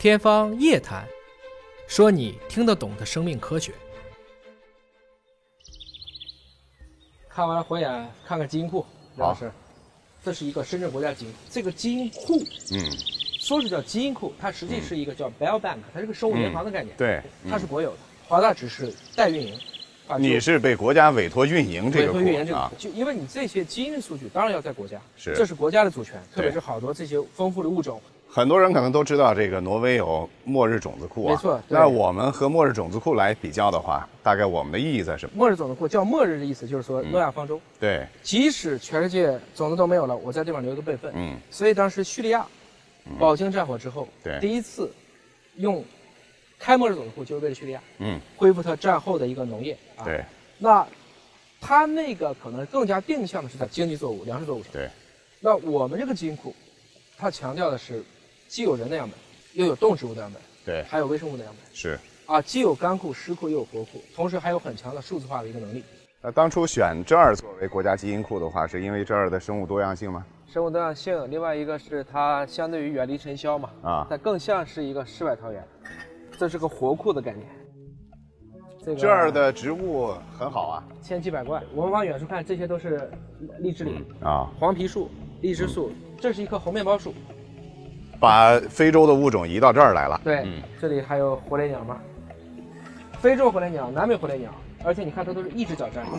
天方夜谭，说你听得懂的生命科学。看完了火眼，看看基因库，刘老师，这是一个深圳国家基因，这个基因库，嗯，说是叫基因库，它实际是一个叫 Bell Bank，它是个生物银行的概念，对，它是国有的，华大只是代运营。啊你是被国家委托运营这委个托运营这个库啊，，就因为你这些基因数据当然要在国家，是。这是国家的主权，特别是好多这些丰富的物种，很多人可能都知道这个挪威有末日种子库啊，没错那我们和末日种子库来比较的话，大概我们的意义在什么？末日种子库叫末日的意思，就是说诺亚方舟，对，即使全世界种子都没有了，我在这边留一个备份。嗯，所以当时叙利亚饱经战火之后，对。第一次用开末日种子库，就是为了叙利亚嗯，恢复它战后的一个农业啊。，对。那它那个可能更加定向的是在经济作物、粮食作物上。对，那我们这个基因库，它强调的是既有人的样本，又有动植物的样本，对还有微生物的样本是。啊，既有干库、湿库，又有活库，同时还有很强的数字化的一个能力。那当初选这儿作为国家基因库的话，是因为这儿的生物多样性吗？生物多样性，另外一个是它相对于远离尘嚣嘛，啊它更像是一个世外桃源，这是个活库的概念。这个这儿的植物很好啊，千奇百怪，我们往远处看，这些都是荔枝林、啊，黄皮树、荔枝树，这是一棵红面包树。把非洲的物种移到这儿来了。对，嗯。这里还有火烈鸟吗，非洲火烈鸟、南美火烈鸟，而且你看它都是一只脚站。着，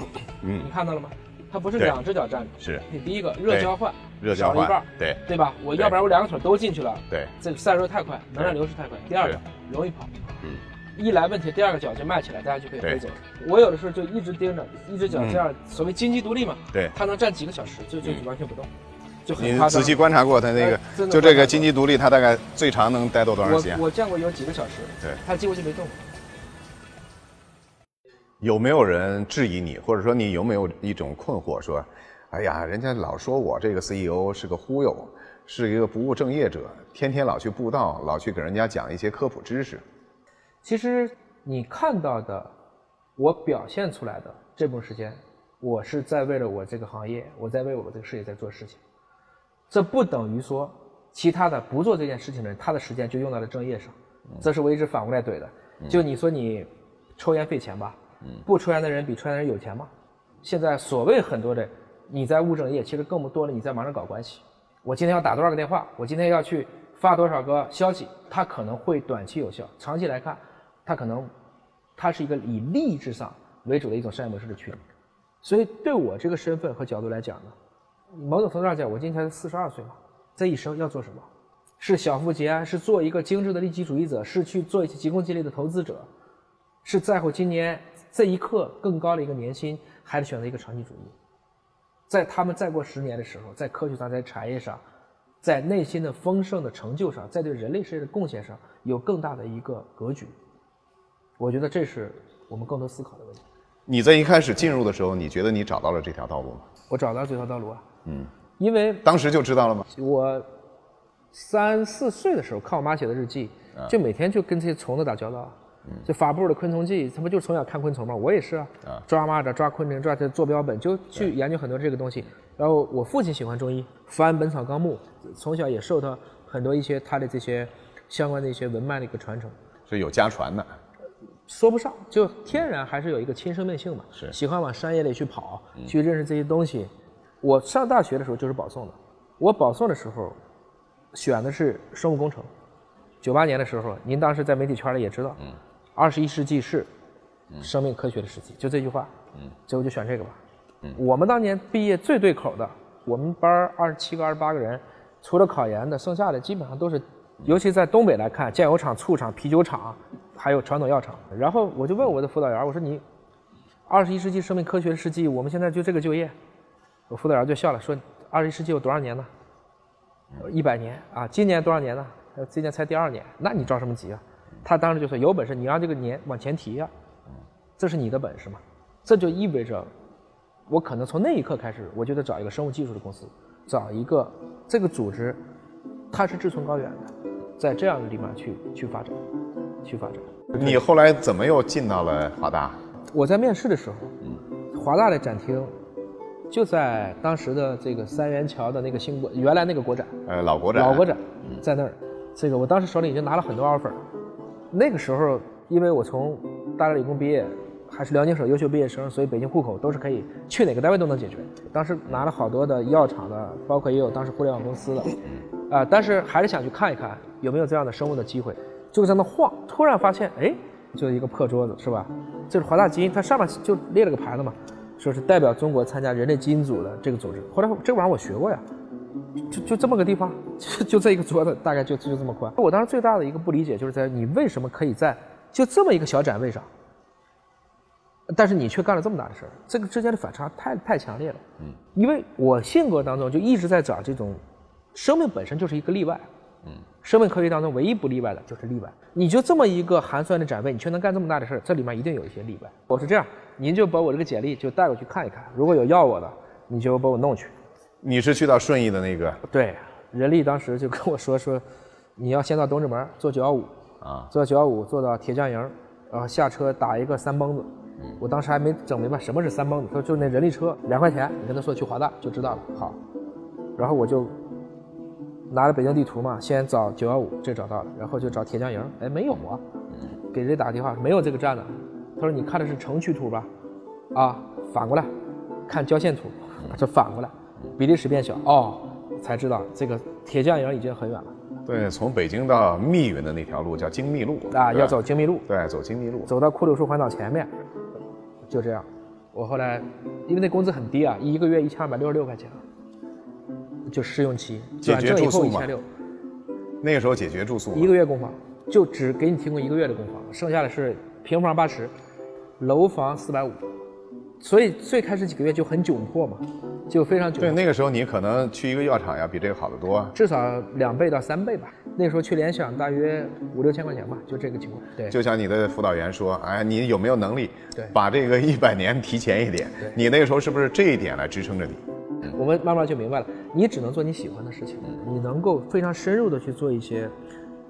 嗯。你，看到了吗？它不是两只脚站。着。是。你第一个热交换，热交少了一半换，对。对吧？我要不然我两个腿都进去了，对，这个散热太快，能量流失太快。第二个容易跑，嗯，一来问题，第二个脚就迈起来，大家就可以对飞走。我有的时候就一直盯着，一只脚这样，所谓金鸡独立嘛，对。它能站几个小时，就就嗯。完全不动，就很你夸张。仔细观察过他那个就这个金鸡独立，他大概最长能待多长时间我？我见过有几个小时，对他几乎就没动过。有没有人质疑你，或者说你有没有一种困惑，说，哎呀，人家老说我这个 CEO 是个忽悠，是一个不务正业者，天天老去布道，老去给人家讲一些科普知识。其实你看到的，我表现出来的这部分时间，我是在为了我这个行业，我在为我这个事业在做事情。这不等于说其他的不做这件事情的人，他的时间就用到了正业上，这是我一直反过来怼的。就你说你抽烟费钱吧，不抽烟的人比抽烟的人有钱吗？现在所谓很多的你在务正业，其实更多了你在忙着搞关系。我今天要打多少个电话，我今天要去发多少个消息，它可能会短期有效，长期来看，它可能它是一个以利益至上为主的一种商业模式的趋势。所以对我这个身份和角度来讲呢，某种程度上讲，我今年才四十二岁嘛，这一生要做什么？是小富即安，是做一个精致的利己主义者，是去做一些急功近利的投资者，是在乎今年这一刻更高的一个年薪，还是选择一个长期主义？在他们再过十年的时候，在科学上，在产业上，在内心的丰盛的成就上，在对人类世界的贡献上，有更大的一个格局。我觉得这是我们更多思考的问题。你在一开始进入的时候，你觉得你找到了这条道路吗？我找到这条道路啊，嗯，因为当时就知道了吗？我三四岁的时候看我妈写的日记，就每天就跟这些虫子打交道。就法布尔的《昆虫记》，他不就从小看昆虫吗？我也是啊，啊抓蚂蚱、抓昆虫、抓这做标本，就去研究很多这个东西。然后我父亲喜欢中医，翻《本草纲目》，从小也受到很多一些他的这些相关的一些文脉的一个传承。是有家传的，说不上，就天然还是有一个亲生命性嘛。是喜欢往山野里去跑，去认识这些东西。我上大学的时候就是保送的，我保送的时候选的是生物工程。九八年的时候，您当时在媒体圈里也知道，嗯二十一世纪是生命科学的时期，就这句话。嗯，所以我就选这个吧。嗯我们当年毕业最对口的，我们班二十七个、二十八个人，除了考研的，剩下的基本上都是，尤其在东北来看，酱油厂、醋厂、啤酒厂，还有传统药厂。然后我就问我的辅导员，我说你，二十一世纪生命科学的世纪，我们现在就这个就业，我辅导员就笑了，说二十一世纪有多少年呢？一百年啊，今年多少年呢？呃，今年才第二年，那你着什么急啊？他当时就说有本事你让这个年往前提呀、这是你的本事嘛？这就意味着，我可能从那一刻开始，我就得找一个生物技术的公司，找一个这个组织，它是志存高远的，在这样的地方去去发展，去发展。你后来怎么又进到了华大？我在面试的时候，华大的展厅就在当时的这个三元桥的那个新国原来那个国展，呃，老国展，老国展在那儿，这个我当时手里已经拿了很多 offer，那个时候因为我从大连理工毕业，还是辽宁省优秀毕业生，所以北京户口都是可以去哪个单位都能解决。当时拿了好多的药厂的，包括也有当时互联网公司的，啊，但是还是想去看一看有没有这样的生物的机会，就在那晃，突然发现，哎，就是一个破桌子，是吧？这是华大基因，它上面就列了个牌子嘛，说是代表中国参加人类基因组的这个组织。后来这玩意儿我学过呀。就就这么个地方，就就这一个桌子，大概就就这么宽。我当时最大的一个不理解，就是在你为什么可以在就这么一个小展位上，但是你却干了这么大的事儿，这个之间的反差太太强烈了。嗯，因为我性格当中就一直在找这种，生命本身就是一个例外。嗯，生命科学当中唯一不例外的就是例外。你就这么一个寒酸的展位，你却能干这么大的事儿，这里面一定有一些例外。我是这样，您就把我这个简历就带过去看一看，如果有要我的，你就把我弄去。你是去到顺义的那个？对，人力当时就跟我说说，你要先到东直门坐九幺五啊，坐九幺五坐到铁匠营，然后下车打一个三蹦子。我当时还没整明白什么是三蹦子，他说就那人力车两块钱，你跟他说去华大就知道了。好，然后我就拿着北京地图嘛，先找九幺五，这找到了，然后就找铁匠营，哎没有啊，给人家打个电话没有这个站的，他说你看的是城区图吧？啊，反过来看郊县图，这反过来。比例尺变小哦，才知道这个铁匠营已经很远了。对，从北京到密云的那条路叫京密路啊，要走京密路。对，走京密路，走到库柳树环岛前面，就这样。我后来因为那工资很低啊，一个月一千二百六十六块钱，就试用期，解决住宿一千六。那个时候解决住宿，一个月供房，就只给你提供一个月的供房，剩下的是平房八十，楼房四百五。所以最开始几个月就很窘迫嘛，就非常窘迫。对，那个时候你可能去一个药厂要比这个好得多，至少两倍到三倍吧。那时候去联想大约五六千块钱吧，就这个情况。对，就像你的辅导员说，哎，你有没有能力对把这个一百年提前一点？你那个时候是不是这一点来支撑着你？我们慢慢就明白了，你只能做你喜欢的事情，你能够非常深入的去做一些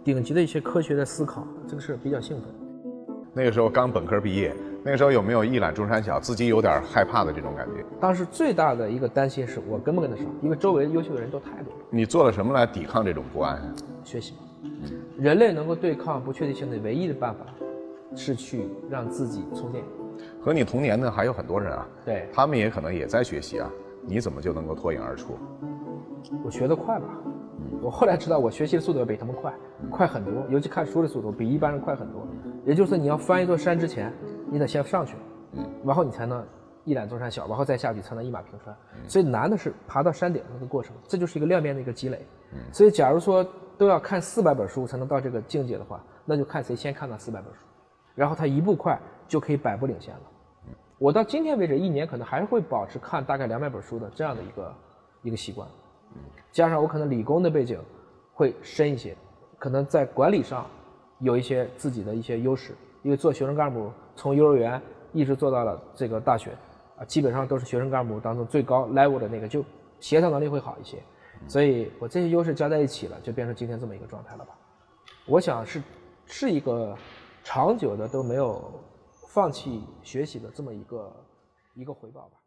顶级的一些科学的思考，这个是比较兴奋。那个时候刚本科毕业。那个时候有没有一览众山小，自己有点害怕的这种感觉？当时最大的一个担心是我跟不跟得上，因为周围优秀的人都太多了。你做了什么来抵抗这种不安？学习。人类能够对抗不确定性的唯一的办法，是去让自己充电。和你同年的还有很多人啊，对，他们也可能也在学习啊，你怎么就能够脱颖而出？我学得快吧？我后来知道我学习的速度要比他们快，快很多，尤其看书的速度比一般人快很多。也就是你要翻一座山之前。你得先上去，嗯，然后你才能一览众山小，然后再下去才能一马平川。所以难的是爬到山顶那个过程，这就是一个量变的一个积累。所以假如说都要看四百本书才能到这个境界的话，那就看谁先看到四百本书，然后他一步快就可以百步领先了。我到今天为止一年可能还是会保持看大概两百本书的这样的一个一个习惯，加上我可能理工的背景会深一些，可能在管理上有一些自己的一些优势。因为做学生干部，从幼儿园一直做到了这个大学，啊，基本上都是学生干部当中最高 level 的那个，就协调能力会好一些，所以我这些优势加在一起了，就变成今天这么一个状态了吧。我想是是一个长久的都没有放弃学习的这么一个一个回报吧。